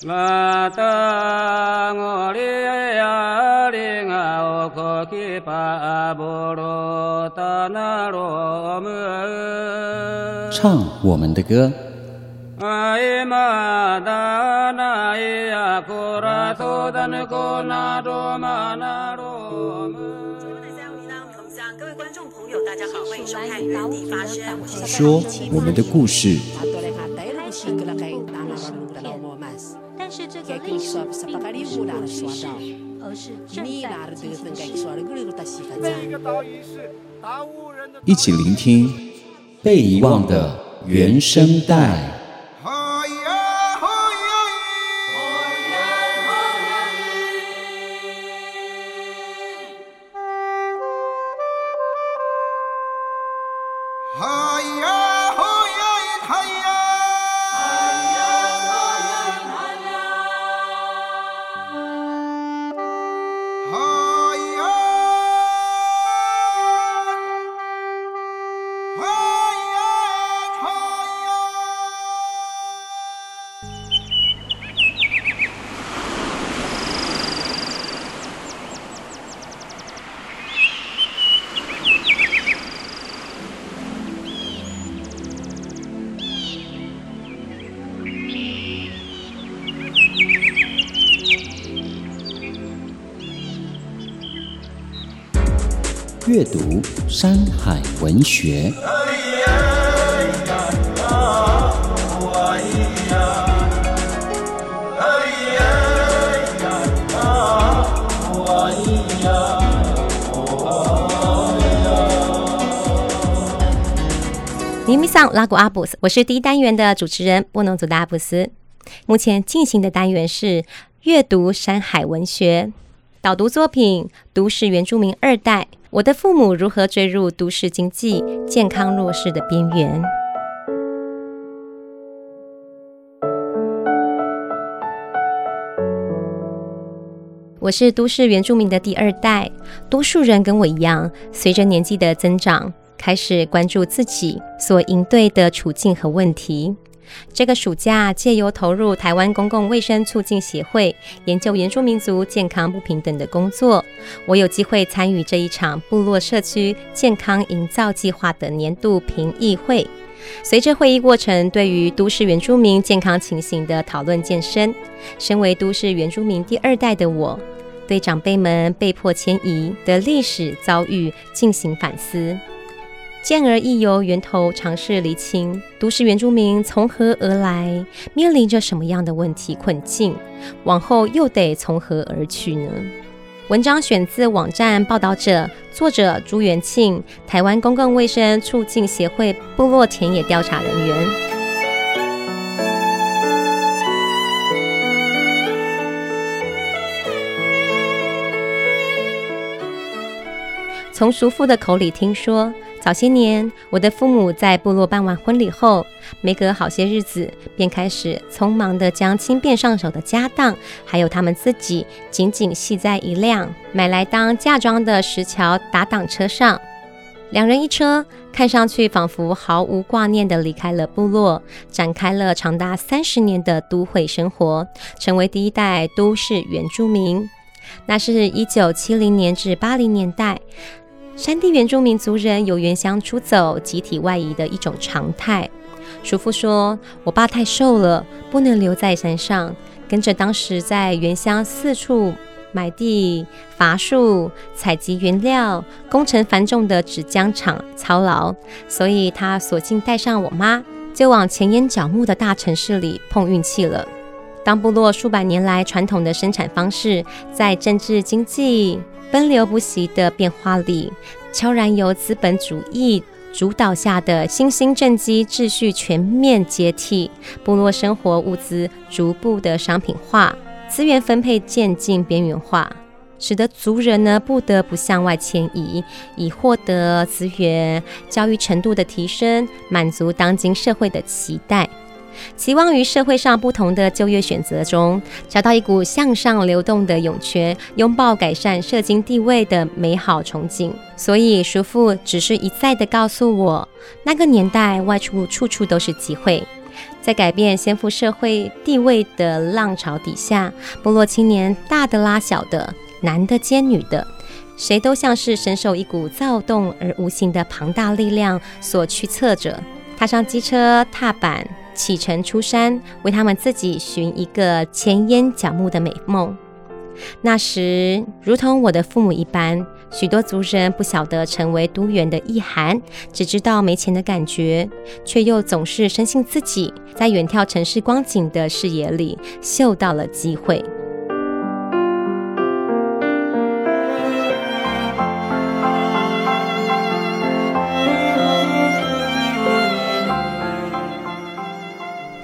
唱我们的歌。各位观众朋友，大家好，欢迎收看《原地发声》，说我们的故事。不是过去式，而是正在进行式。一起聆听被遗忘的原声带。阅读山海文学。尼米桑拉古阿布斯，我是第一单元的主持人布农族的阿布斯。目前进行的单元是阅读山海文学，导读作品《都市原住民二代》。我的父母如何坠入都市经济、健康弱势的边缘？我是都市原住民的第二代，多数人跟我一样，随着年纪的增长，开始关注自己所应对的处境和问题。这个暑假，借由投入台湾公共卫生促进协会研究原住民族健康不平等的工作，我有机会参与这一场部落社区健康营造计划的年度评议会。随着会议过程，对于都市原住民健康情形的讨论渐深。身为都市原住民第二代的我，对长辈们被迫迁移的历史遭遇进行反思。进而亦由源头尝试厘清都市原住民从何而来，面临着什么样的问题困境，往后又得从何而去呢？文章选自网站报道者，作者朱元庆，台湾公共卫生促进协会部落田野调查人员。从叔父的口里听说。早些年，我的父母在部落办完婚礼后，没隔好些日子，便开始匆忙地将轻便上手的家当，还有他们自己，紧紧系在一辆买来当嫁妆的石桥打挡车上。两人一车，看上去仿佛毫无挂念地离开了部落，展开了长达三十年的都会生活，成为第一代都市原住民。那是一九七零年至八零年代。山地原住民族人由原乡出走、集体外移的一种常态。叔父说：“我爸太瘦了，不能留在山上，跟着当时在原乡四处买地、伐树、采集原料、工程繁重的纸浆厂操劳，所以他索性带上我妈，就往前沿角目的大城市里碰运气了。当部落数百年来传统的生产方式，在政治经济。”奔流不息的变化里，悄然由资本主义主导下的新兴政绩秩序全面解体，部落生活物资逐步的商品化，资源分配渐进边缘化，使得族人呢不得不向外迁移，以获得资源、教育程度的提升，满足当今社会的期待。期望于社会上不同的就业选择中，找到一股向上流动的涌泉，拥抱改善社经地位的美好憧憬。所以，叔父只是一再地告诉我，那个年代外出处处都是机会，在改变先父社会地位的浪潮底下，部落青年大的拉小的，男的接女的，谁都像是深受一股躁动而无形的庞大力量所驱策着，踏上机车踏板，启程出山，为他们自己寻一个前烟角木的美梦。那时，如同我的父母一般，许多族人不晓得成为都员的意涵，只知道没钱的感觉，却又总是深信自己在远眺城市光景的视野里嗅到了机会。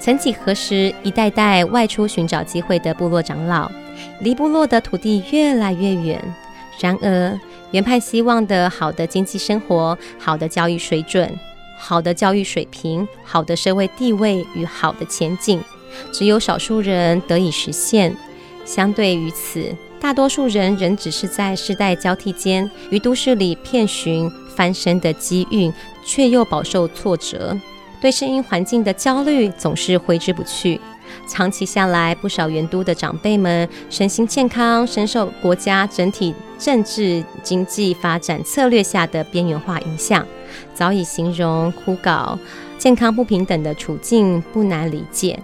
曾几何时，一代代外出寻找机会的部落长老，离部落的土地越来越远。然而，原盼希望的好的经济生活、好的教育水准、好的教育水平、好的社会地位与好的前景，只有少数人得以实现。相对于此，大多数人仍只是在世代交替间，于都市里遍寻翻身的机遇，却又饱受挫折。对声音环境的焦虑总是挥之不去，长期下来，不少原都的长辈们身心健康深受国家整体政治经济发展策略下的边缘化影响，早已形容枯槁、健康不平等的处境不难理解。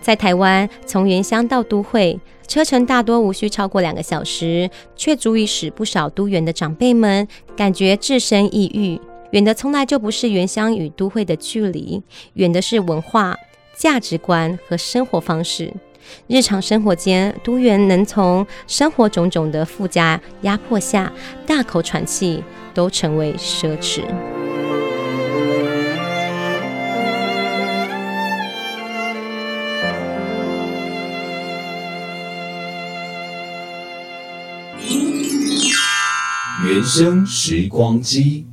在台湾，从原乡到都会，车程大多无需超过两个小时，却足以使不少都原的长辈们感觉置身异域。远的从来就不是原乡与都会的距离，远的是文化、价值观和生活方式。日常生活间，都原能从生活种种的附加压迫下大口喘气，都成为奢侈。原声时光机。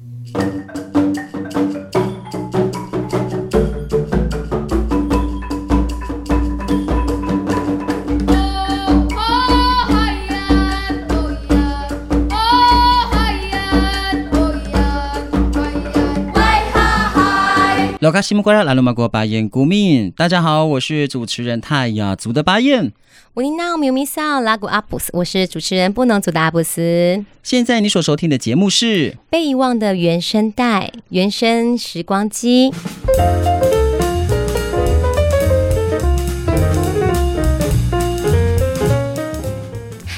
老卡西木瓜拉拉鲁马国巴彦古敏，大家好，我是主持人泰雅族的巴彦。我尼娜米米萨拉古阿布斯，我是主持人布农族的阿布斯。现在你所收听的节目是被遗忘的原声带，原声时光机。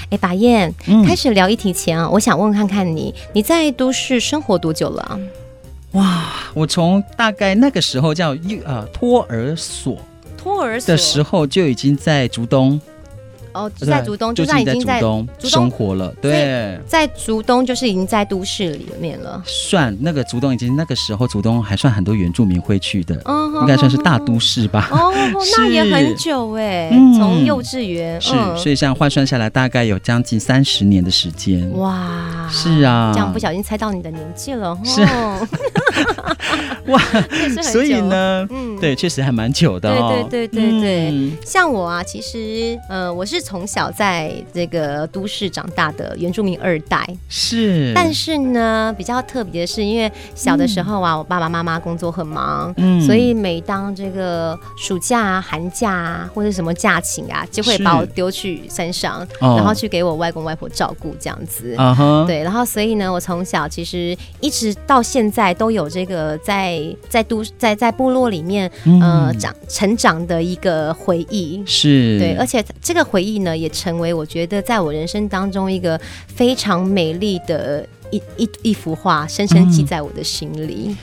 哎，巴彦，嗯、开始聊议题前啊，我想问看看你，你在都市生活多久了？哇，我从大概那个时候叫幼呃托儿所，托儿所的时候就已经在竹东。哦，在竹东，就算已经在竹东生活了。对，在竹东就是已经在都市里面了。算那个竹东已经那个时候，竹东还算很多原住民会去的，应该算是大都市吧。哦，那也很久哎，从幼稚园是，所以这样换算下来，大概有将近三十年的时间。哇，是啊，这样不小心猜到你的年纪了。是，哇，所以呢，嗯，对，确实还蛮久的。对对对对对，像我啊，其实呃，我是。从小在这个都市长大的原住民二代。是，但是呢，比较特别的是，因为小的时候啊，嗯、我爸爸妈妈工作很忙，嗯，所以每当这个暑假啊、寒假啊，或者什么假期啊，就会把我丢去山上，哦、然后去给我外公外婆照顾这样子，啊、哈。对，然后所以呢，我从小其实一直到现在都有这个在在都在在部落里面呃长成长的一个回忆，是。对，而且这个回忆。呢，也成为我觉得在我人生当中一个非常美丽的一一一幅画，深深记在我的心里。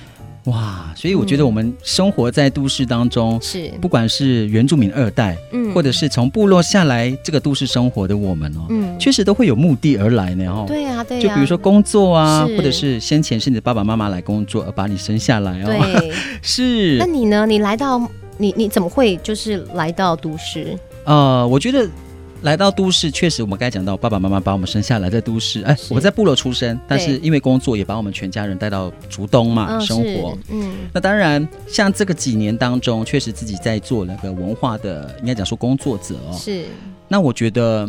嗯、哇！所以我觉得我们生活在都市当中，是、嗯、不管是原住民二代，嗯，或者是从部落下来这个都市生活的我们哦，嗯，确实都会有目的而来呢，哦，对呀、啊，对呀、啊，就比如说工作啊，或者是先前是你的爸爸妈妈来工作而把你生下来哦，对，是。那你呢？你来到你你怎么会就是来到都市？呃，我觉得。来到都市，确实我们刚才讲到，爸爸妈妈把我们生下来在都市。哎，我在部落出生，但是因为工作也把我们全家人带到竹东嘛生活。嗯，那当然，像这个几年当中，确实自己在做那个文化的，应该讲说工作者哦。是。那我觉得，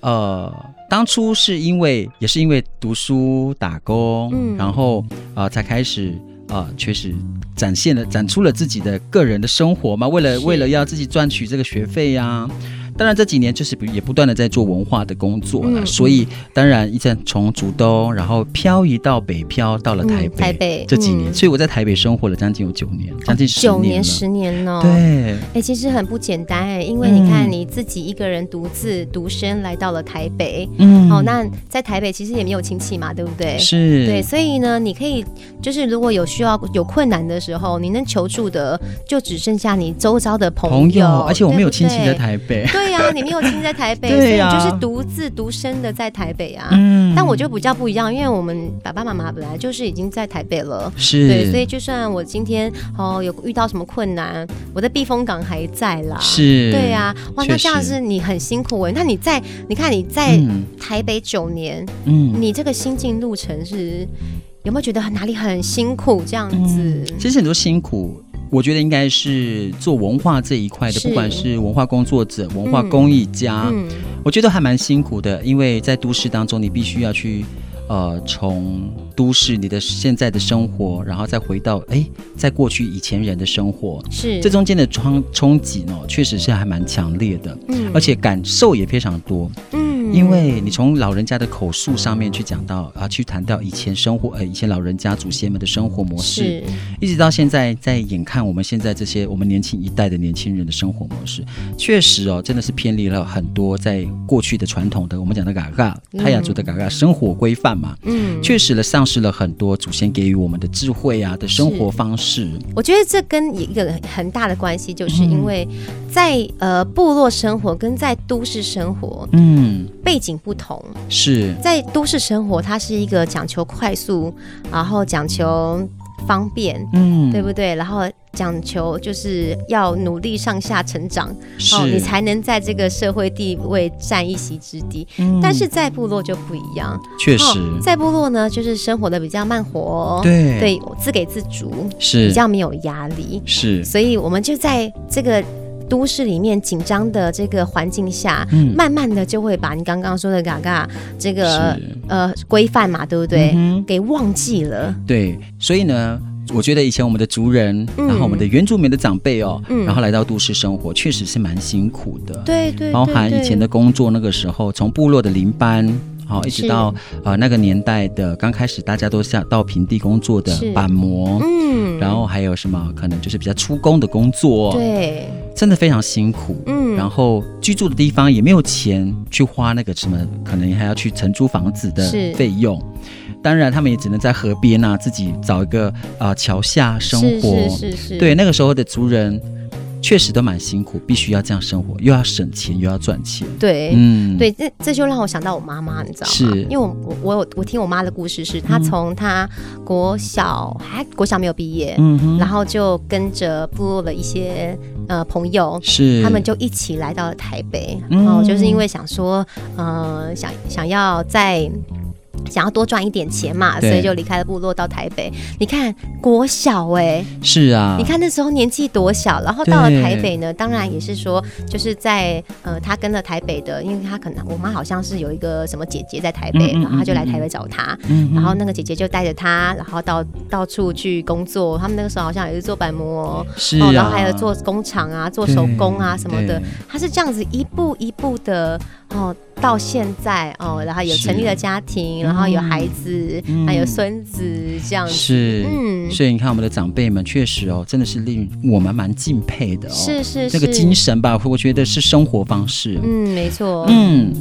呃，当初是因为也是因为读书打工，嗯，然后啊、呃、才开始。啊，确实展现了展出了自己的个人的生活嘛，为了为了要自己赚取这个学费呀、啊。当然这几年就是也不断的在做文化的工作了，嗯、所以当然一阵从竹东，然后漂移到北漂到了台北，嗯、台北这几年，嗯、所以我在台北生活了将近有九年，将近十年、哦、九年十年了。对，哎，其实很不简单哎，因为你看你自己一个人独自独身来到了台北，嗯，哦，那在台北其实也没有亲戚嘛，对不对？是，对，所以呢，你可以就是如果有需要有困难的时候，你能求助的就只剩下你周遭的朋友，朋友而且我没有亲戚在台北，对。对呀，你没有亲在台北，所以你就是独自独身的在台北啊。嗯，但我觉得比较不一样，因为我们爸爸妈妈本来就是已经在台北了，是对，所以就算我今天哦有遇到什么困难，我的避风港还在啦。是，对呀，哇，那这样是你很辛苦哎。那你在，你看你在台北九年，嗯，你这个心境路程是有没有觉得哪里很辛苦这样子？其实很多辛苦。我觉得应该是做文化这一块的，不管是文化工作者、文化工艺家，嗯。嗯、我觉得还蛮辛苦的，因为在都市当中，你必须要去，呃，从都市你的现在的生活，然后再回到哎，在过去以前人的生活，是。这中间的冲冲击呢，确实是还蛮强烈的，嗯，而且感受也非常多，嗯。因为你从老人家的口述上面去讲到啊，去谈到以前生活，呃，以前老人家祖先们的生活模式，一直到现在在眼看我们现在这些我们年轻一代的年轻人的生活模式，确实哦，真的是偏离了很多在过去的传统的我们讲的嘎嘎泰雅族的嘎嘎生活规范嘛，嗯，确实了丧失了很多祖先给予我们的智慧啊的生活方式。我觉得这跟一个很大的关系，就是因为在、嗯、呃部落生活跟在都市生活，嗯。背景不同，是。在都市生活，它是一个讲求快速，然后讲求方便，嗯，对不对？然后讲求就是要努力上下成长，是。哦，你才能在这个社会地位占一席之地。嗯，但是在部落就不一样，确实，在部落呢，就是生活的比较慢活，对。对，自给自足，是。比较没有压力，是，所以我们就在这个。都市里面紧张的这个环境下，嗯、慢慢的就会把你刚刚说的嘎嘎这个呃规范嘛，对不对？嗯、给忘记了。对，所以呢，我觉得以前我们的族人，嗯、然后我们的原住民的长辈哦，嗯、然后来到都市生活，确实是蛮辛苦的。对，对对，包含以前的工作，那个时候从部落的林班。好，一直到呃那个年代的刚开始，大家都下到平地工作的板模，嗯，然后还有什么可能就是比较出工的工作，对，真的非常辛苦，嗯，然后居住的地方也没有钱去花那个什么，可能还要去承租房子的费用，当然他们也只能在河边啊自己找一个啊、呃、桥下生活，是是是是，对，那个时候的族人。确实都蛮辛苦，必须要这样生活，又要省钱，又要赚钱。对，嗯，对，这这就让我想到我妈妈，你知道吗？是，因为我我有我听我妈的故事是，是她从她国小还国小没有毕业，嗯哼，然后就跟着部落的一些呃朋友，是，他们就一起来到了台北，然后就是因为想说，呃，想想要在。想要多赚一点钱嘛，所以就离开了部落到台北。你看国小哎、欸，是啊，你看那时候年纪多小，然后到了台北呢，当然也是说就是在呃，他跟了台北的，因为他可能我妈好像是有一个什么姐姐在台北，嗯嗯嗯嗯然后他就来台北找他，然后那个姐姐就带着他，然后到到处去工作。他们那个时候好像也是做板模，是、啊，然后还有做工厂啊，做手工啊什么的。他是这样子一步一步的哦。到现在哦，然后有成立了家庭，然后有孩子，嗯、还有孙子这样子。是，嗯，所以你看我们的长辈们确实哦，真的是令我们蛮敬佩的哦。是是是，这个精神吧，我觉得是生活方式。嗯，没错。嗯。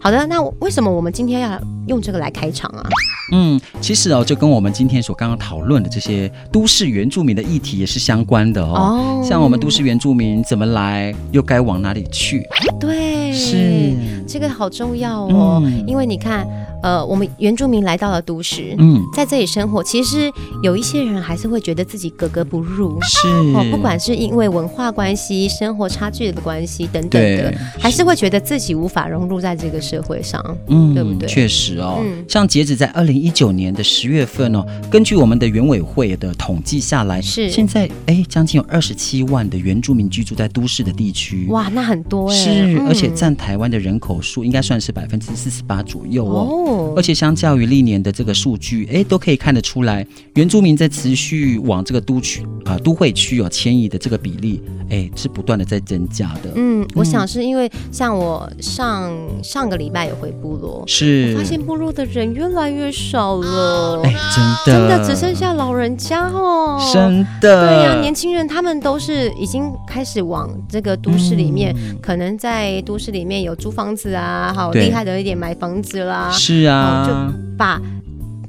好的，那为什么我们今天要用这个来开场啊？嗯，其实哦，就跟我们今天所刚刚讨论的这些都市原住民的议题也是相关的哦。哦，像我们都市原住民怎么来，又该往哪里去？对，是这个好重要哦。嗯，因为你看，呃，我们原住民来到了都市，嗯，在这里生活，其实有一些人还是会觉得自己格格不入，是。哦，不管是因为文化关系、生活差距的关系等等的，还是会觉得自己无法融入在这个社会上，嗯，对不对？确实哦，嗯、像截止在二零一九年的十月份哦，根据我们的原委会的统计下来，是。现在哎，将近有二十七万的原住民居住在都市的地区，哇，那很多哎，是，嗯、而且占台湾的人口数应该算是百分之四十八左右哦。哦，而且相较于历年的这个数据，哎，都可以看得出来，原住民在持续往这个都区啊、呃、都会区有迁移的这个比例，哎，是不断的在增加的。嗯，我想是因为像我上上个礼拜有回部落，是发现部落的人越来越少了，哎，真的，真的只剩下老人家哦，真的，对呀、啊，年轻人他们都是已经开始往这个都市里面，嗯、可能在都市里面有租房子啊，好厉害的一点买房子啦，是啊，就把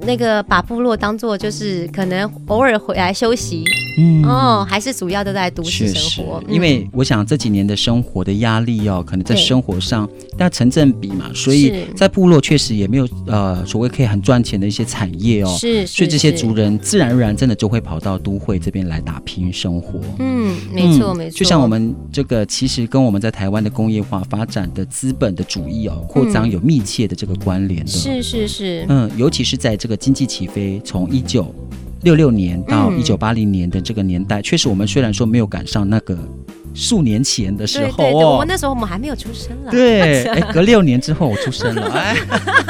那个把部落当做就是可能偶尔回来休息。嗯。哦，还是主要都在都市生活，因为我想这几年的生活的压力哦，可能在生活上要成正比嘛，所以在部落确实也没有呃所谓可以很赚钱的一些产业哦，是，所以这些族人自然而然真的就会跑到都会这边来打拼生活。嗯，没错没错，就像我们这个其实跟我们在台湾的工业化发展的资本的主义哦扩张有密切的这个关联的，是是是，嗯，尤其是在这个经济起飞从一九。六六年到一九八零年的这个年代，嗯、确实我们虽然说没有赶上那个数年前的时候，对对对，我们那时候我们还没有出生了。对，哎，隔六年之后我出生了，哎，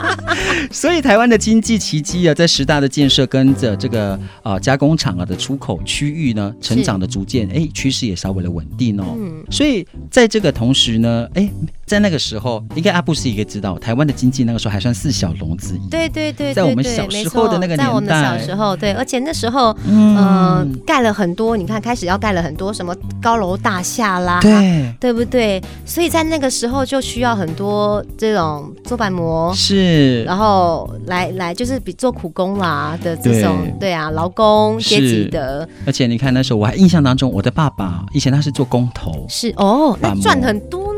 所以台湾的经济奇迹啊，在十大的建设跟着这个啊、呃、加工厂啊的出口区域呢，成长的逐渐，哎，趋势也稍微的稳定哦。嗯，所以在这个同时呢，哎。在那个时候，应该阿布斯也可以知道，台湾的经济那个时候还算四小龙之一。对对对，在我们小时候的那个年代，在我们小时候，对，而且那时候，嗯、呃，盖了很多，你看，开始要盖了很多什么高楼大厦啦，对，对不对？所以在那个时候就需要很多这种做板模，是，然后来来就是比做苦工啦的这种，对，对啊，劳工阶级的。而且你看那时候，我还印象当中，我的爸爸以前他是做工头，是哦，那赚很多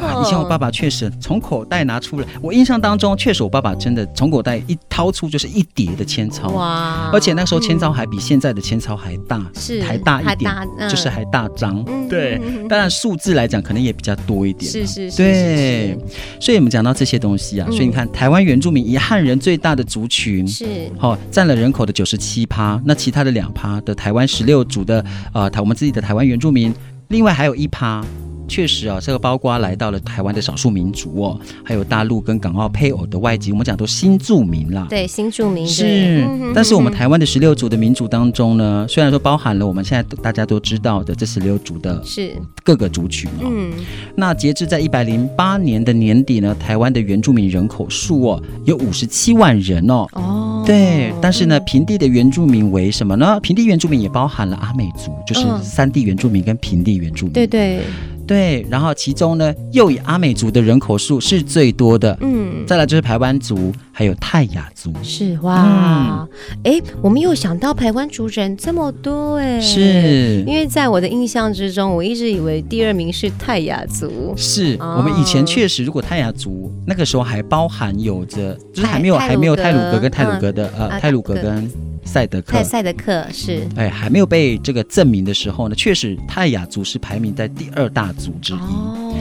那工头。哦我爸爸确实从口袋拿出来，我印象当中确实我爸爸真的从口袋一掏出就是一叠的千钞，哇！而且那时候千钞还比现在的千钞还大，是还大一点，就是还大张。对，当然数字来讲可能也比较多一点。是是是。对，所以我们讲到这些东西啊，所以你看台湾原住民以汉人最大的族群是，好占了人口的九十七趴，那其他的两趴的台湾十六族的呃台我们自己的台湾原住民，另外还有一趴。确实啊，这个包括来到了台湾的少数民族哦，还有大陆跟港澳配偶的外籍，我们讲都新住民啦。对，新住民是。但是我们台湾的十六族的民族当中呢，虽然说包含了我们现在大家都知道的这十六族的，是各个族群哦。嗯。那截至在一百零八年的年底呢，台湾的原住民人口数哦有五十七万人哦。哦。对，但是呢，平地的原住民为什么呢？平地原住民也包含了阿美族，就是三地原住民跟平地原住民。对对。对，然后其中呢，又以阿美族的人口数是最多的，嗯，再来就是排湾族，还有泰雅族，是哇，哎、嗯，我没有想到排湾族人这么多，哎，是。因为在我的印象之中，我一直以为第二名是泰雅族，是、哦、我们以前确实，如果泰雅族那个时候还包含有着，就是还没有还没有泰鲁格跟泰鲁格的、嗯、呃，泰鲁格跟。赛德克，赛德克是，哎，还没有被这个证明的时候呢，确实泰雅族是排名在第二大族之一。哦，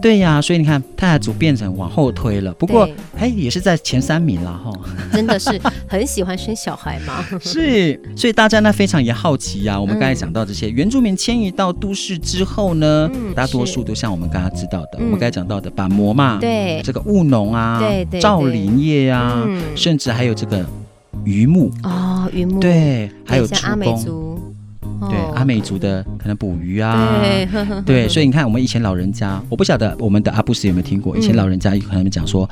对呀，所以你看泰雅族变成往后推了，不过哎，也是在前三名了哈。真的是很喜欢生小孩嘛？是，所以大家呢非常也好奇呀、啊。我们刚才讲到这些、嗯、原住民迁移到都市之后呢，嗯、大多数都像我们刚刚知道的，嗯、我们刚才讲到的板模嘛，对，这个务农啊，对对，造林业啊，嗯、甚至还有这个。渔牧哦，榆木。对，还有阿美族，对阿美族的可能捕鱼啊，对，所以你看，我们以前老人家，我不晓得我们的阿布斯有没有听过，以前老人家可能讲说，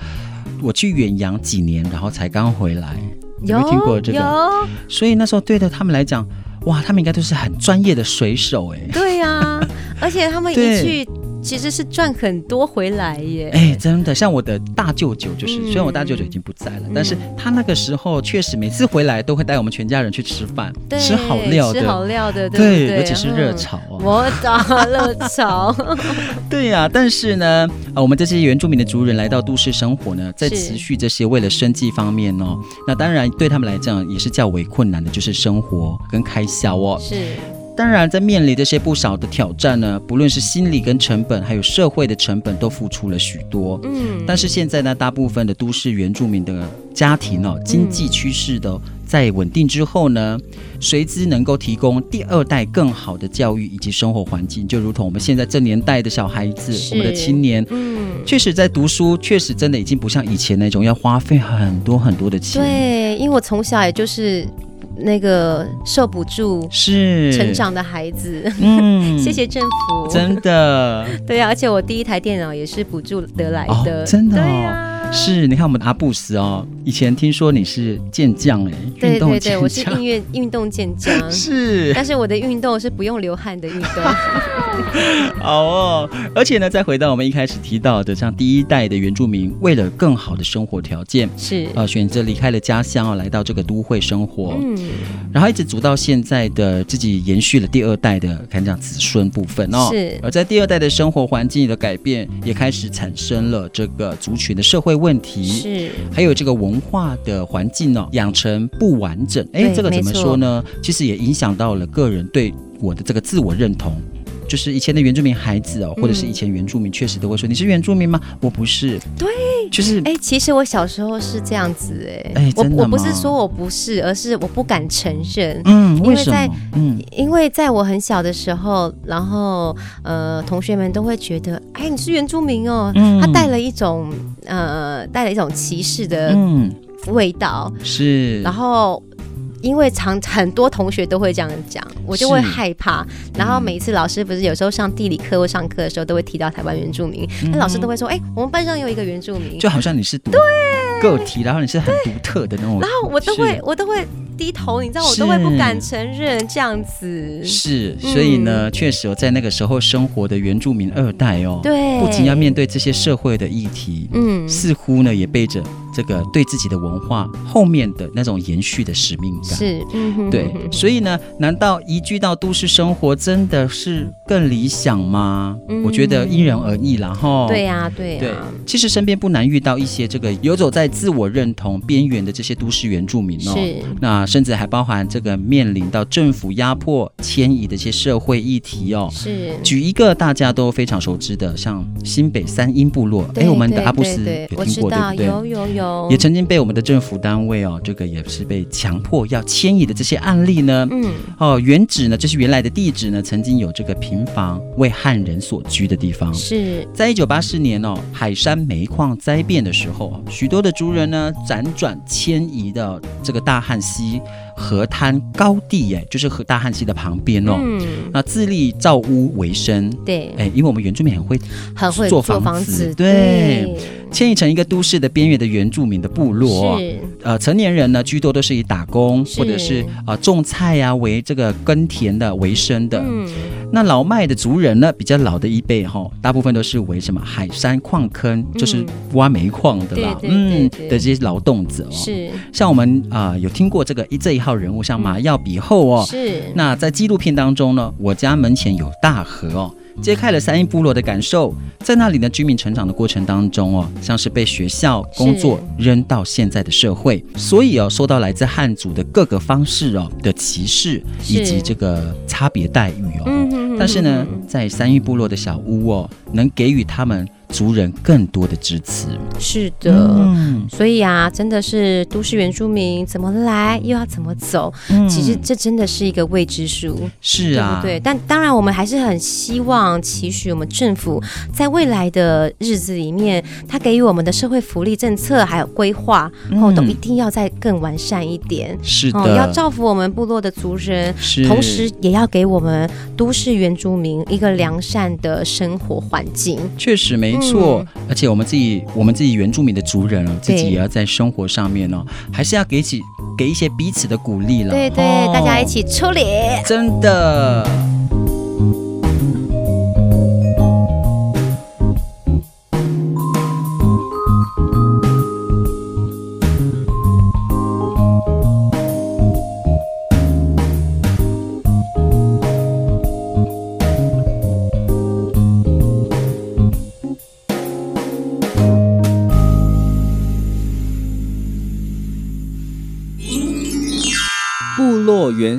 我去远洋几年，然后才刚回来，有没有听过这个？所以那时候对的他们来讲，哇，他们应该都是很专业的水手哎，对呀，而且他们一去。其实是赚很多回来耶。哎，真的，像我的大舅舅就是，嗯、虽然我大舅舅已经不在了，嗯、但是他那个时候确实每次回来都会带我们全家人去吃饭，对吃好料的，吃好料的，对，对，对尤其是热炒啊，我打热炒。对呀、啊，但是呢，啊，我们这些原住民的族人来到都市生活呢，在持续这些为了生计方面哦，那当然对他们来讲也是较为困难的，就是生活跟开销哦。是。当然，在面临这些不少的挑战呢，不论是心理跟成本，还有社会的成本，都付出了许多。嗯，但是现在呢，大部分的都市原住民的家庭哦，经济趋势的在稳定之后呢，随之能够提供第二代更好的教育以及生活环境，就如同我们现在这年代的小孩子，我们的青年，嗯，确实在读书，确实真的已经不像以前那种要花费很多很多的钱。对，因为我从小也就是。那个受补助是。成长的孩子，嗯，谢谢政府，真的，对呀、啊，而且我第一台电脑也是补助得来的，哦、真的、哦，对呀、啊，是，你看我们阿布斯哦，以前听说你是健将哎，对对对，我是音乐运动健将，是，但是我的运动是不用流汗的运动。好哦，而且呢，再回到我们一开始提到的，像第一代的原住民，为了更好的生活条件，是。呃选择离开了家乡啊，来到这个都会生活，嗯，然后一直走到现在的自己延续了第二代的，可以讲子孙部分哦，是。而在第二代的生活环境的改变，也开始产生了这个族群的社会问题，是。还有这个文化的环境哦，养成不完整，哎，这个怎么说呢？其实也影响到了个人对我的这个自我认同。就是以前的原住民孩子哦，或者是以前原住民，确实都会说、嗯、你是原住民吗？我不是。对，就是哎、欸，其实我小时候是这样子哎，哎，我我不是说我不是，而是我不敢承认。嗯，为什么？因为在嗯，因为在我很小的时候，然后呃，同学们都会觉得，哎，你是原住民哦，嗯、他带了一种呃，带了一种歧视的味道，嗯、是，然后。因为常很多同学都会这样讲，我就会害怕。然后每一次老师不是有时候上地理课或上课的时候，都会提到台湾原住民，那、嗯、老师都会说：“哎、欸，我们班上有一个原住民，就好像你是独个体，然后你是很独特的那种。”然后我都会，我都会低头，你知道，我都会不敢承认这样子。是，所以呢，确、嗯、实在那个时候生活的原住民二代哦，对，不仅要面对这些社会的议题，嗯，似乎呢也背着。这个对自己的文化后面的那种延续的使命感是，嗯、对，所以呢，难道移居到都市生活真的是更理想吗？嗯、我觉得因人而异啦，哈。对呀、啊，对呀、啊。对，其实身边不难遇到一些这个游走在自我认同边缘的这些都市原住民哦。是。那甚至还包含这个面临到政府压迫迁移的一些社会议题哦。是。举一个大家都非常熟知的，像新北三英部落，哎，我们的阿布斯有听过对不对？有有有。也曾经被我们的政府单位哦，这个也是被强迫要迁移的这些案例呢。嗯，哦，原址呢，就是原来的地址呢，曾经有这个平房为汉人所居的地方。是在一九八四年哦，海山煤矿灾变的时候，许多的族人呢辗转迁移到这个大汉溪河滩高地，哎，就是河大汉溪的旁边哦。嗯，那自立造屋为生。对，哎，因为我们原住民很会很会做房子，对。对。迁移成一个都市的边缘的原住民的部落，是。呃，成年人呢居多都是以打工或者是啊、呃、种菜呀、啊、为这个耕田的为生的。嗯，那老迈的族人呢，比较老的一辈哈，大部分都是为什么？海山矿坑，嗯、就是挖煤矿的啦，对对对对。嗯的这些劳动者哦。是。像我们啊、呃、有听过这个一这一号人物，像马耀比后哦。是那在纪录片当中呢，我家门前有大河哦。揭开了三一部落的感受，在那里呢，居民成长的过程当中哦，像是被学校工作扔到现在的社会，所以哦，受到来自汉族的各个方式哦的歧视以及这个差别待遇哦。但是呢，在三一部落的小屋哦，能给予他们。族人更多的支持，是的，嗯、所以啊，真的是都市原住民怎么来，又要怎么走？嗯、其实这真的是一个未知数，是啊，对不对？但当然，我们还是很希望期许我们政府在未来的日子里面，他给予我们的社会福利政策还有规划，然后、嗯、都一定要再更完善一点。是的，要造福我们部落的族人，是同时也要给我们都市原住民一个良善的生活环境。确实没。没错，而且我们自己，我们自己原住民的族人啊，自己也要在生活上面呢、哦，还是要给起给一些彼此的鼓励了。对对，哦、大家一起出力，真的。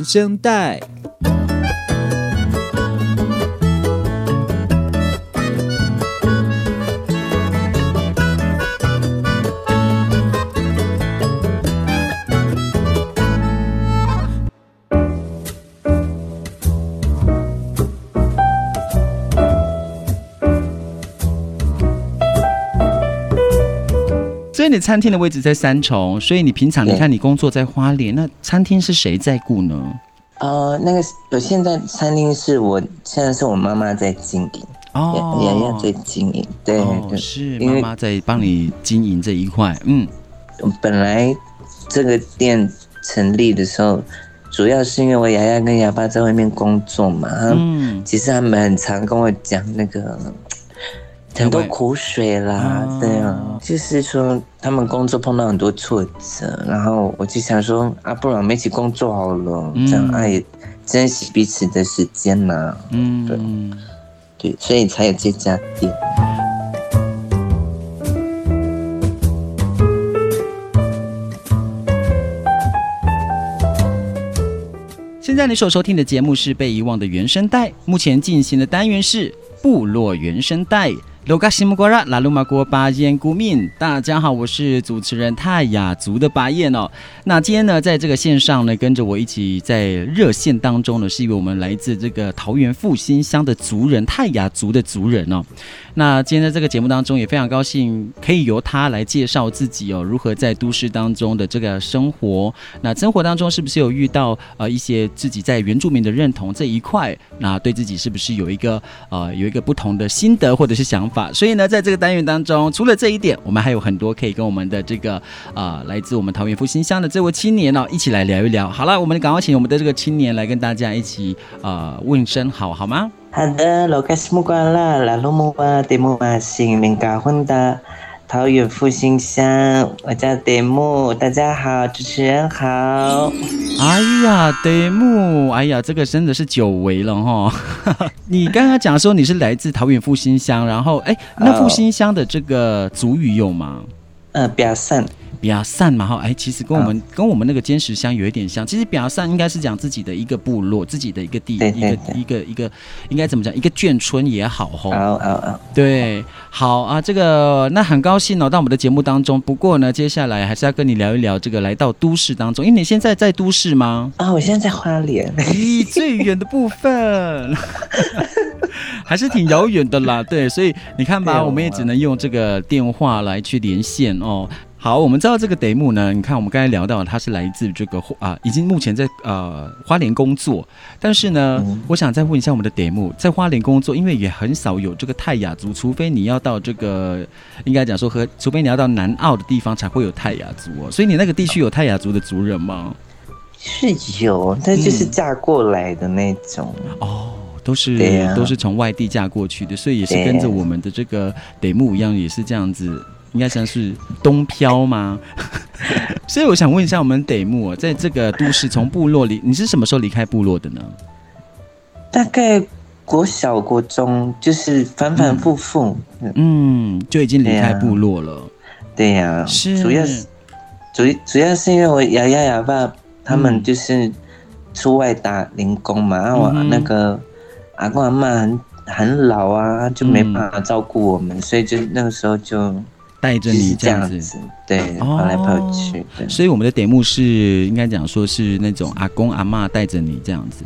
声带。因为你餐厅的位置在三重，所以你平常你看你工作在花莲，那餐厅是谁在顾呢？呃，那个我现在餐厅是我现在是我妈妈在经营哦，洋洋在经营，对，哦、对是妈妈在帮你经营这一块。嗯，本来这个店成立的时候，主要是因为我洋洋跟爷爸在外面工作嘛，嗯，其实他们很常跟我讲那个。很多苦水啦，对啊，就是说他们工作碰到很多挫折，然后我就想说啊，不然我们一起工作好了，这样爱珍惜彼此的时间呐，嗯，对，对，所以才有这家店。现在你所收听的节目是《被遗忘的原声带》，目前进行的单元是部落原声带。罗卡西木瓜拉拉鲁马国巴彦古敏，大家好，我是主持人泰雅族的巴彦哦。那今天呢，在这个线上呢，跟着我一起在热线当中呢，是一位我们来自这个桃园复兴乡的族人，泰雅族的族人哦。那今天在这个节目当中，也非常高兴可以由他来介绍自己哦，如何在都市当中的这个生活。那生活当中是不是有遇到呃一些自己在原住民的认同这一块？那对自己是不是有一个呃有一个不同的心得或者是想法？所以呢，在这个单元当中，除了这一点，我们还有很多可以跟我们的这个啊、呃，来自我们桃园复兴乡的这位青年哦，一起来聊一聊。好了，我们赶快请我们的这个青年来跟大家一起啊、呃、问声好，好吗？好的，老卡斯木瓜啦，拉鲁木巴德木马新明嘎混的。桃园复兴乡，我叫德木，大家好，主持人好。哎呀，德木，哎呀，这个真的是久违了哈。你刚刚讲说你是来自桃园复兴乡，然后哎，那复兴乡的这个族语有吗？呃，表善。比亚善嘛哈，哎，其实跟我们、哦、跟我们那个尖石乡有一点像。其实比亚善应该是讲自己的一个部落，自己的一个地，对对对，一个一个一个，应该怎么讲？一个眷村也好吼。哦哦哦，对，好啊，这个那很高兴哦，到我们的节目当中。不过呢，接下来还是要跟你聊一聊这个来到都市当中，因为你现在在都市吗？啊、哦，我现在在花莲。咦，最远的部分，还是挺遥远的啦。对，所以你看吧，我们也只能用这个电话来去连线哦。好，我们知道这个德木呢，你看我们刚才聊到他是来自这个啊，已经目前在呃花莲工作，但是呢，嗯、我想再问一下我们的德木，在花莲工作，因为也很少有这个泰雅族，除非你要到这个应该讲说和，除非你要到南澳的地方才会有泰雅族哦，所以你那个地区有泰雅族的族人吗？是有，但就是嫁过来的那种、嗯、哦，都是、啊、都是从外地嫁过去的，所以也是跟着我们的这个德木一样，也是这样子。应该算是东漂吗？所以我想问一下，我们得木在这个都市从部落里，你是什么时候离开部落的呢？大概国小、国中，就是反反复复，嗯，嗯，就已经离开部落了。对呀、啊，是主要是主主要是因为我爷爷爷爸他们就是出外打零工嘛，然后我那个阿公阿妈很很老啊，就没办法照顾我们，嗯、所以就那个时候就。带着你这样子，对，跑来跑去。哦、所以我们的德木是应该讲说是那种阿公阿嬷带着你这样子。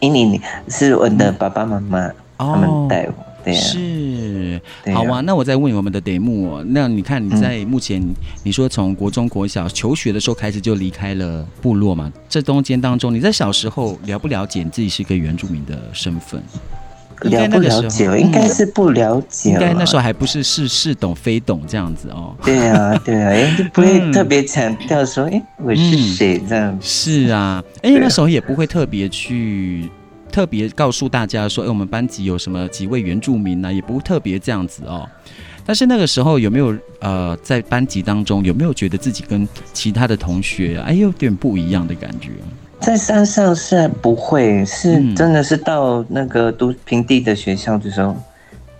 你你你是我的爸爸妈妈，他们带我。对、啊，是。好啊，那我再问我们的节目哦，那你看你在目前你说从国中国小求学的时候开始就离开了部落嘛？这中间当中你在小时候了不了解你自己是一个原住民的身份？了不了解，应该是不了解。应该那时候还不是是是懂非懂这样子哦。对啊，对啊，哎，就不会特别强调说，哎，我是谁这样。是啊，哎，那时候也不会特别去特别告诉大家说，哎，我们班级有什么几位原住民呢？也不特别这样子哦。但是那个时候有没有呃，在班级当中有没有觉得自己跟其他的同学哎有点不一样的感觉？在山上是还不会，是真的是到那个都平地的学校的时候，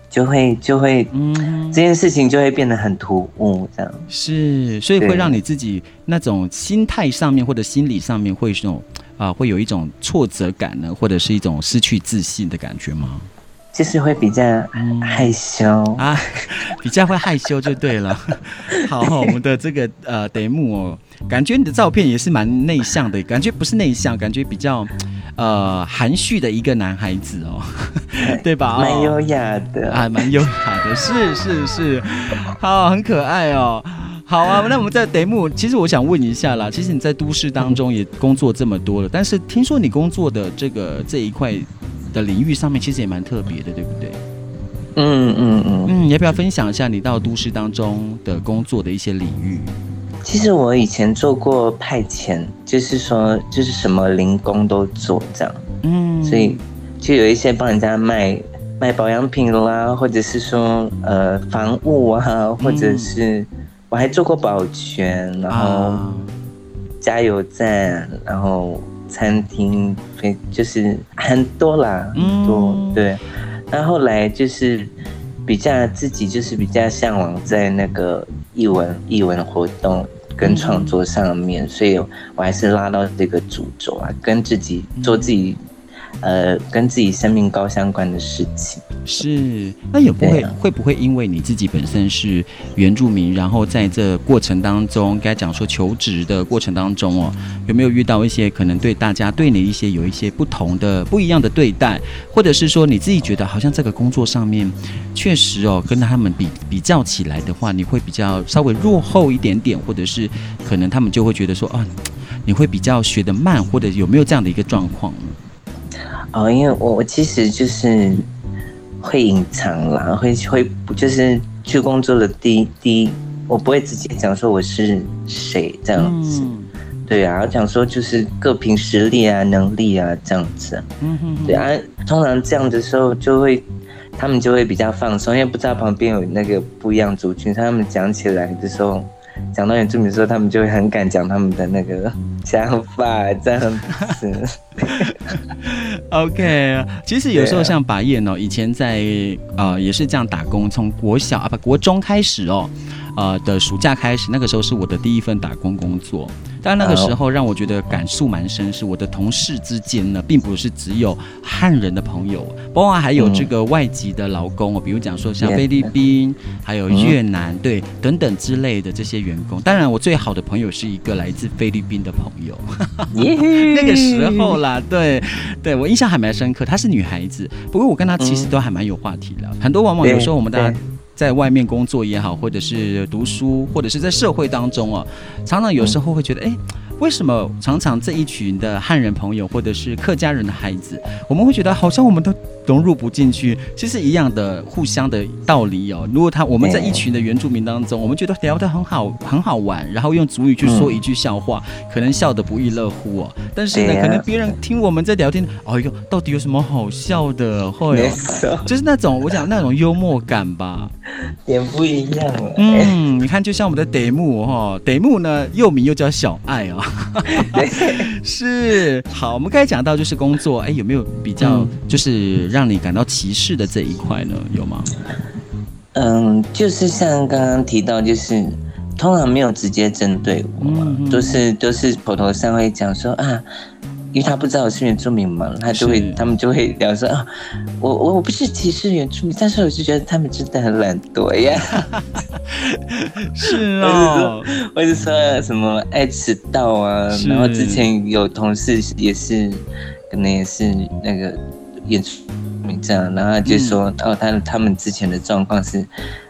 就会就会，嗯，这件事情就会变得很突兀，这样。是，所以会让你自己那种心态上面或者心理上面会那种啊、呃，会有一种挫折感呢，或者是一种失去自信的感觉吗？就是会比较害羞、嗯、啊，比较会害羞就对了。好，好，我们的这个呃题目哦，感觉你的照片也是蛮内向的，感觉不是内向，感觉比较呃含蓄的一个男孩子哦，对吧？蛮优雅的啊，蛮优雅的，是是是，好，很可爱哦。好啊，那我们在题目，其实我想问一下啦，其实你在都市当中也工作这么多了，但是听说你工作的这个这一块的领域上面，其实也蛮特别的，对不对？嗯嗯嗯嗯，要不要分享一下你到都市当中的工作的一些领域？其实我以前做过派遣，就是说就是什么零工都做这样，嗯，所以就有一些帮人家卖卖保养品啦，或者是说呃房务啊，或者是。嗯我还做过保全，然后加油站，啊、然后餐厅，非就是很多啦，很多、嗯、对。那后后来就是比较自己就是比较向往在那个艺文艺文活动跟创作上面，嗯、所以我还是拉到这个主轴啊，跟自己做自己。呃，跟自己生命高相关的事情是，那也不会、啊、会不会因为你自己本身是原住民，然后在这过程当中，该讲说求职的过程当中哦，有没有遇到一些可能对大家对你一些有一些不同的不一样的对待，或者是说你自己觉得好像这个工作上面确实哦，跟他们比比较起来的话，你会比较稍微落后一点点，或者是可能他们就会觉得说啊，你会比较学得慢，或者有没有这样的一个状况呢？哦，因为我我其实就是会隐藏啦，会会就是去工作的第一第一，我不会直接讲说我是谁这样子，嗯、对啊，我讲说就是各凭实力啊、能力啊这样子，嗯哼哼，对啊，通常这样的时候就会他们就会比较放松，因为不知道旁边有那个不一样族群，他们讲起来的时候。讲到原住民的时候，他们就会很敢讲他们的那个想法，这样子。OK，其实有时候像把燕哦，以前在呃也是这样打工，从国小啊不国中开始哦。呃的暑假开始，那个时候是我的第一份打工工作。但那个时候让我觉得感触蛮深，是我的同事之间呢，并不是只有汉人的朋友，包括还有这个外籍的劳工哦，比如讲说像菲律宾，还有越南，对，等等之类的这些员工。当然，我最好的朋友是一个来自菲律宾的朋友，那个时候啦，对，对我印象还蛮深刻。她是女孩子，不过我跟她其实都还蛮有话题的。很多往往有时候我们大家。在外面工作也好，或者是读书，或者是在社会当中哦，常常有时候会觉得，哎。为什么常常这一群的汉人朋友，或者是客家人的孩子，我们会觉得好像我们都融入不进去？其实一样的，互相的道理哦。如果他我们在一群的原住民当中，我们觉得聊得很好，很好玩，然后用主语去说一句笑话，可能笑得不亦乐乎哦。但是呢，可能别人听我们在聊天，哎呦，到底有什么好笑的？会就是那种我讲那种幽默感吧，点不一样。嗯，你看，就像我们的题目哈，题目呢又名又叫小爱哦。是好，我们刚才讲到就是工作，哎，有没有比较就是让你感到歧视的这一块呢？有吗？嗯，就是像刚刚提到，就是通常没有直接针对我嘛，嗯嗯都是都是口头上会讲说啊。因为他不知道我是原住民嘛，他就会，他们就会聊说啊，我我我不是歧视原住民，但是我就觉得他们真的很懒惰呀。是哦，我就说什么爱迟到啊，然后之前有同事也是，可能也是那个原住民这样，然后就说、嗯、哦，他他们之前的状况是，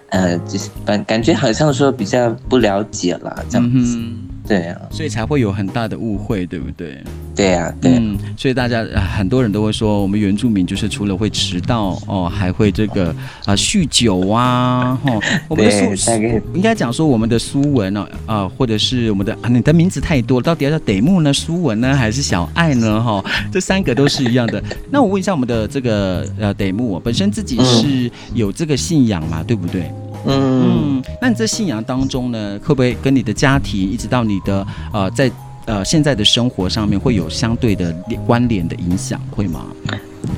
呃，就是感感觉好像说比较不了解啦，这样子。嗯对啊，所以才会有很大的误会，对不对？对啊，对，嗯，所以大家很多人都会说，我们原住民就是除了会迟到哦，还会这个啊、呃、酗酒啊，哈、哦，我们的苏对应该讲说我们的苏文呢，啊、呃，或者是我们的啊，你的名字太多了，到底要叫得木呢，苏文呢，还是小爱呢？哈、哦，这三个都是一样的。那我问一下我们的这个呃得木本身自己是有这个信仰嘛，对不对？嗯，那你在信仰当中呢，会不会跟你的家庭，一直到你的呃，在呃现在的生活上面，会有相对的关联的影响，会吗？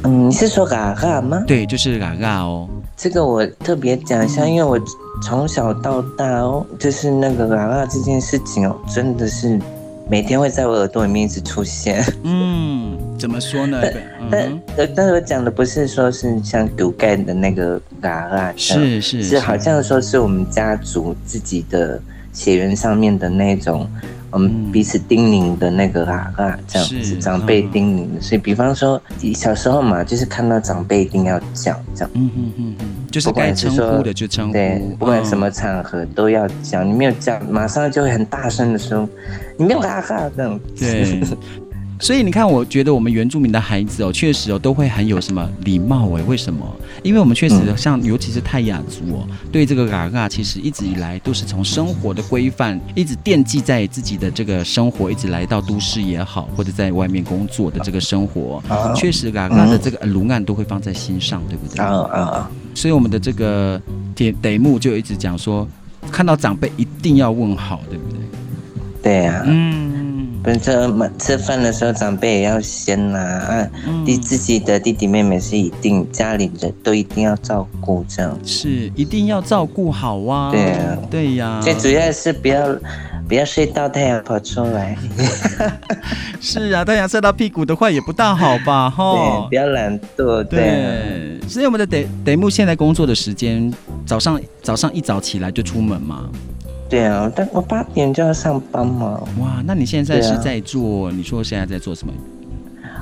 嗯，你是说嘎嘎吗？对，就是嘎嘎哦。这个我特别讲一下，因为我从小到大哦，就是那个嘎嘎这件事情哦，真的是每天会在我耳朵里面一直出现。嗯，怎么说呢？但但但是我讲的不是说是像独盖的那个嘎嘎，是是是，好像说是我们家族自己的血缘上面的那种。我们彼此叮咛的那个啊啊，这样子长辈叮咛的，所以比方说小时候嘛，就是看到长辈一定要叫这样，嗯嗯嗯嗯，就是该称呼的就称呼，对，不管什么场合都要叫，你没有叫，马上就会很大声的说，你没有啊啊这样，对。所以你看，我觉得我们原住民的孩子哦，确实哦，都会很有什么礼貌哎？为什么？因为我们确实像，尤其是泰雅族哦，对这个嘎嘎，其实一直以来都是从生活的规范，一直惦记在自己的这个生活，一直来到都市也好，或者在外面工作的这个生活，确实嘎嘎的这个卢案都会放在心上，对不对？啊啊啊！所以我们的这个点得木就一直讲说，看到长辈一定要问好，对不对？对呀，嗯。反正吃饭的时候，长辈也要先拿啊，弟、嗯、自己的弟弟妹妹是一定家里人都一定要照顾，这样是一定要照顾好啊。对啊，对呀，最主要是不要不要睡到太阳跑出来。是啊，太阳晒到屁股的话也不大好吧？哈，对，不要懒惰。对，对，所以我们的德德木现在工作的时间，早上早上一早起来就出门嘛。对啊，但我八点就要上班嘛。哇，那你现在是在做？啊、你说现在在做什么？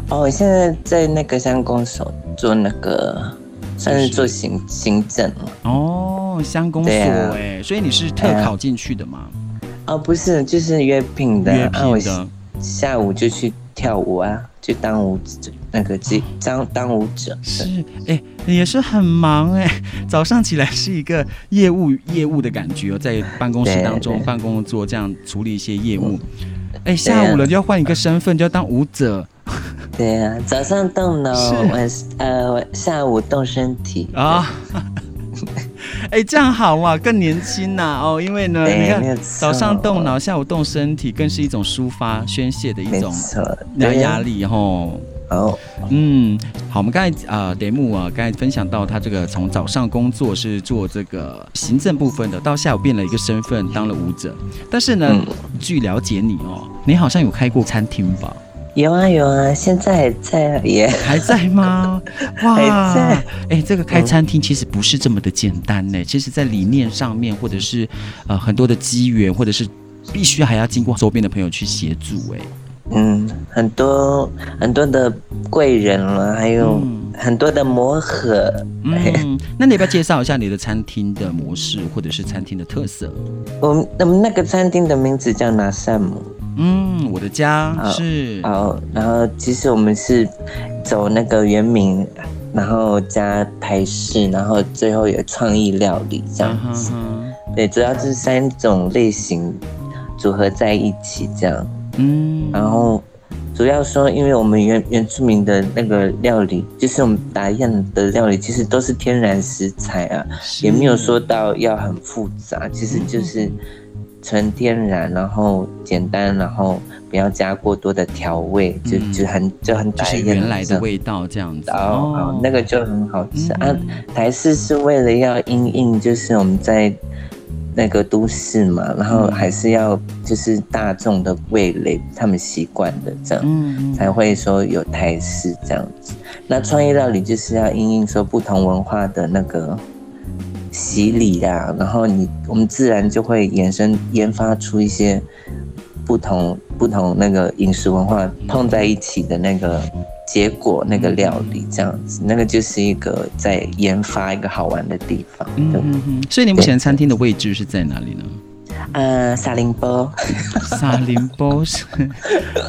哦，我现在在那个乡公所做那个，算是做行行政。哦，乡公所哎，啊、所以你是特考进去的吗？哦，不是，就是约聘的。约聘的。啊、下午就去跳舞啊。去当舞者，那个当当舞者是哎、欸，也是很忙哎、欸。早上起来是一个业务业务的感觉哦，在办公室当中办公做这样处理一些业务。哎、欸，下午了就要换一个身份，就要当舞者。对啊，早上动脑，晚呃下午动身体啊。哎，这样好啊，更年轻呐哦，因为呢，你看早上动脑，下午动身体，更是一种抒发宣泄的一种压压力吼。哦，嗯，好，我们刚才啊，雷木啊，刚才分享到他这个从早上工作是做这个行政部分的，到下午变了一个身份当了舞者，但是呢，据了解你哦，你好像有开过餐厅吧？有啊有啊，现在还在也 还在吗？哇，还在。哎、欸，这个开餐厅其实不是这么的简单呢。其实，在理念上面，或者是呃很多的机缘，或者是必须还要经过周边的朋友去协助。哎，嗯，很多很多的贵人了，还有很多的磨合。嗯，那你要不要介绍一下你的餐厅的模式，或者是餐厅的特色？我们我们那个餐厅的名字叫拿萨姆。嗯，我的家是好，然后其实我们是走那个原名，然后加台式，然后最后有创意料理这样子。Uh. 对，主要是三种类型组合在一起这样。嗯，然后主要说，因为我们原原住民的那个料理，就是我们打样的料理，其实都是天然食材啊，也没有说到要很复杂，其实就是。纯天然，然后简单，然后不要加过多的调味，就就很就很就是原来的味道这样子。哦，哦，那个就很好吃、嗯、啊。台式是为了要因应，就是我们在那个都市嘛，然后还是要就是大众的味蕾，他们习惯的这样，嗯、才会说有台式这样子。那创意料理就是要因应说不同文化的那个。洗礼呀，然后你我们自然就会衍生研发出一些不同不同那个饮食文化碰在一起的那个结果，那个料理这样子，那个就是一个在研发一个好玩的地方。嗯嗯嗯。所以你目前餐厅的位置是在哪里呢？呃，沙林波。沙林波是。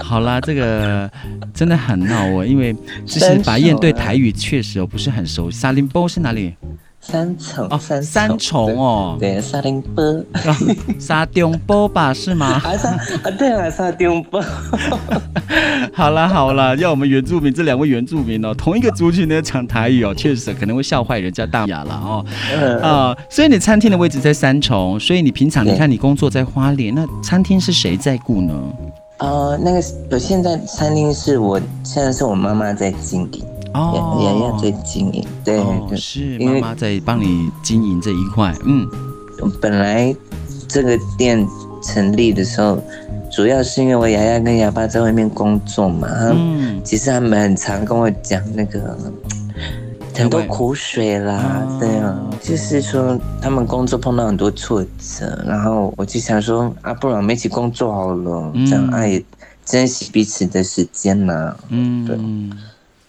好啦，这个真的很闹哦，因为其实白燕对台语确实哦不是很熟。沙林波是哪里？三重哦，三三重哦，对，沙丁波，沙丁波吧，是吗？啊，沙啊，对啊，沙丁波。好了好了，要我们原住民这两位原住民哦，同一个族群的讲台语哦，确实可能会笑坏人家大雅了哦。啊，所以你餐厅的位置在三重，所以你平常你看你工作在花莲，那餐厅是谁在顾呢？呃，那个我现在餐厅是我现在是我妈妈在经营。哦，雅雅在经营，对，哦、是妈妈在帮你经营这一块。嗯，本来这个店成立的时候，主要是因为我牙牙跟牙爸在外面工作嘛，嗯，其实他们很常跟我讲那个很多苦水啦，对啊，就是说他们工作碰到很多挫折，然后我就想说啊，不然我们一起工作好了，这样爱珍惜彼此的时间嘛，嗯，对，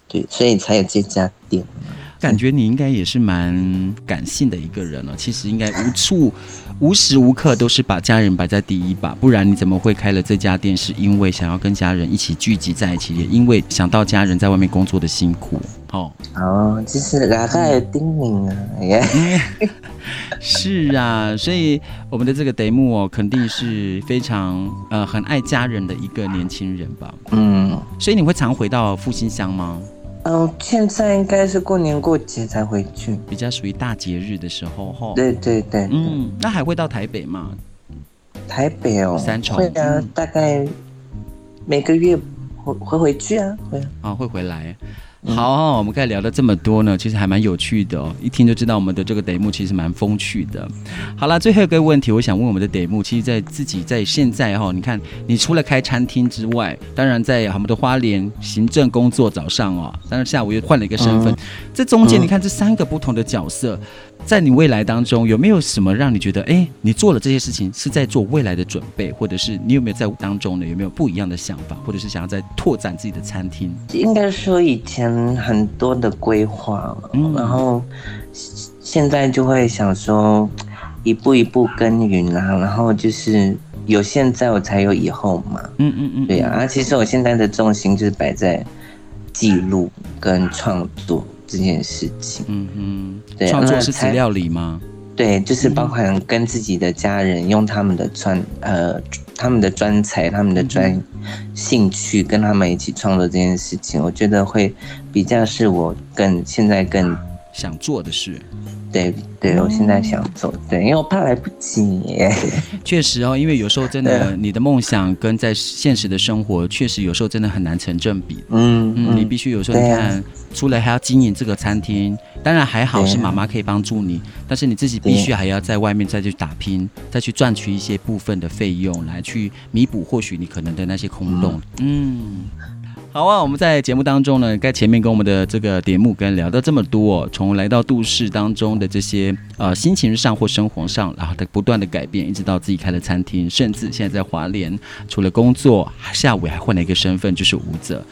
对，所以才有这家店。感觉你应该也是蛮感性的一个人了。其实应该无处、无时无刻都是把家人摆在第一吧，不然你怎么会开了这家店？是因为想要跟家人一起聚集在一起，也因为想到家人在外面工作的辛苦。哦哦，其实大概有叮咛啊，是啊，所以我们的这个 Demu 哦，肯定是非常呃很爱家人的一个年轻人吧。嗯，所以你会常回到复兴乡吗？嗯，现在应该是过年过节才回去，比较属于大节日的时候哈。对对对，嗯，那还会到台北吗？台北哦，三重会啊，大概每个月会会回去啊，会啊，会回来。好，我们刚才聊了这么多呢，其实还蛮有趣的哦。一听就知道我们的这个 Demu 其实蛮风趣的。好了，最后一个问题，我想问我们的 Demu，其实在自己在现在哈，你看你除了开餐厅之外，当然在我们的花莲行政工作早上哦，当然下午又换了一个身份，这中间你看这三个不同的角色。在你未来当中，有没有什么让你觉得，哎、欸，你做了这些事情是在做未来的准备，或者是你有没有在当中呢？有没有不一样的想法，或者是想要再拓展自己的餐厅？应该说以前很多的规划，嗯，然后现在就会想说一步一步耕耘啊，然后就是有现在我才有以后嘛，嗯嗯嗯，对啊，其实我现在的重心就是摆在记录跟创作。这件事情，嗯哼，对，创作是材料理吗？对，就是包含跟自己的家人用他们的专呃他们的专才、他们的专兴趣，跟他们一起创作这件事情，我觉得会比较是我更现在更想做的事。对对，我现在想走，对，因为我怕来不及。确实哦，因为有时候真的，你的梦想跟在现实的生活，确实有时候真的很难成正比。嗯嗯，你必须有时候你看，出来还要经营这个餐厅，当然还好是妈妈可以帮助你，但是你自己必须还要在外面再去打拼，再去赚取一些部分的费用来去弥补或许你可能的那些空洞。嗯。好啊，我们在节目当中呢，该前面跟我们的这个 Demu 跟聊到这么多，从来到都市当中的这些呃心情上或生活上，然后的不断的改变，一直到自己开了餐厅，甚至现在在华联，除了工作，下午还换了一个身份，就是舞者。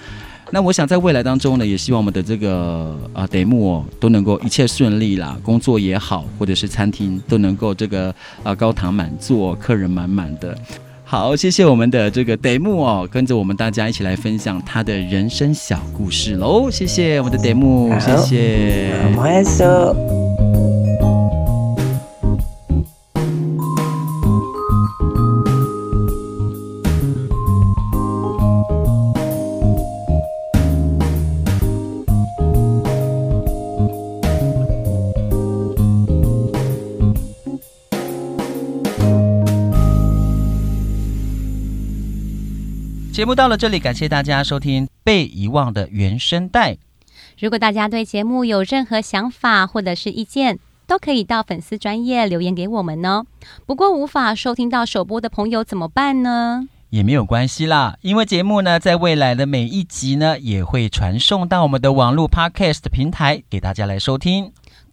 那我想在未来当中呢，也希望我们的这个呃 Demu 哦，都能够一切顺利啦，工作也好，或者是餐厅都能够这个啊、呃、高堂满座，客人满满的。好，谢谢我们的这个 Demu 哦，跟着我们大家一起来分享他的人生小故事喽。谢谢我们的 Demu，谢谢。节目到了这里，感谢大家收听《被遗忘的原声带》。如果大家对节目有任何想法或者是意见，都可以到粉丝专业留言给我们哦。不过无法收听到首播的朋友怎么办呢？也没有关系啦，因为节目呢，在未来的每一集呢，也会传送到我们的网络 Podcast 平台给大家来收听。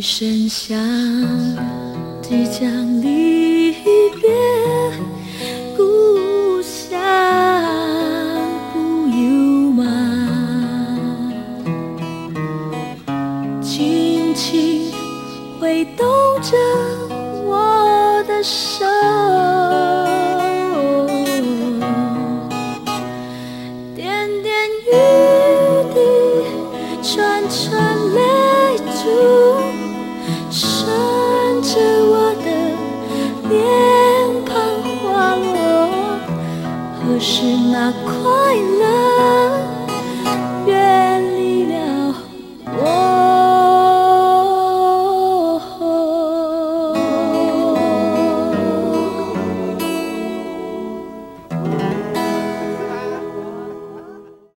声响即将离别，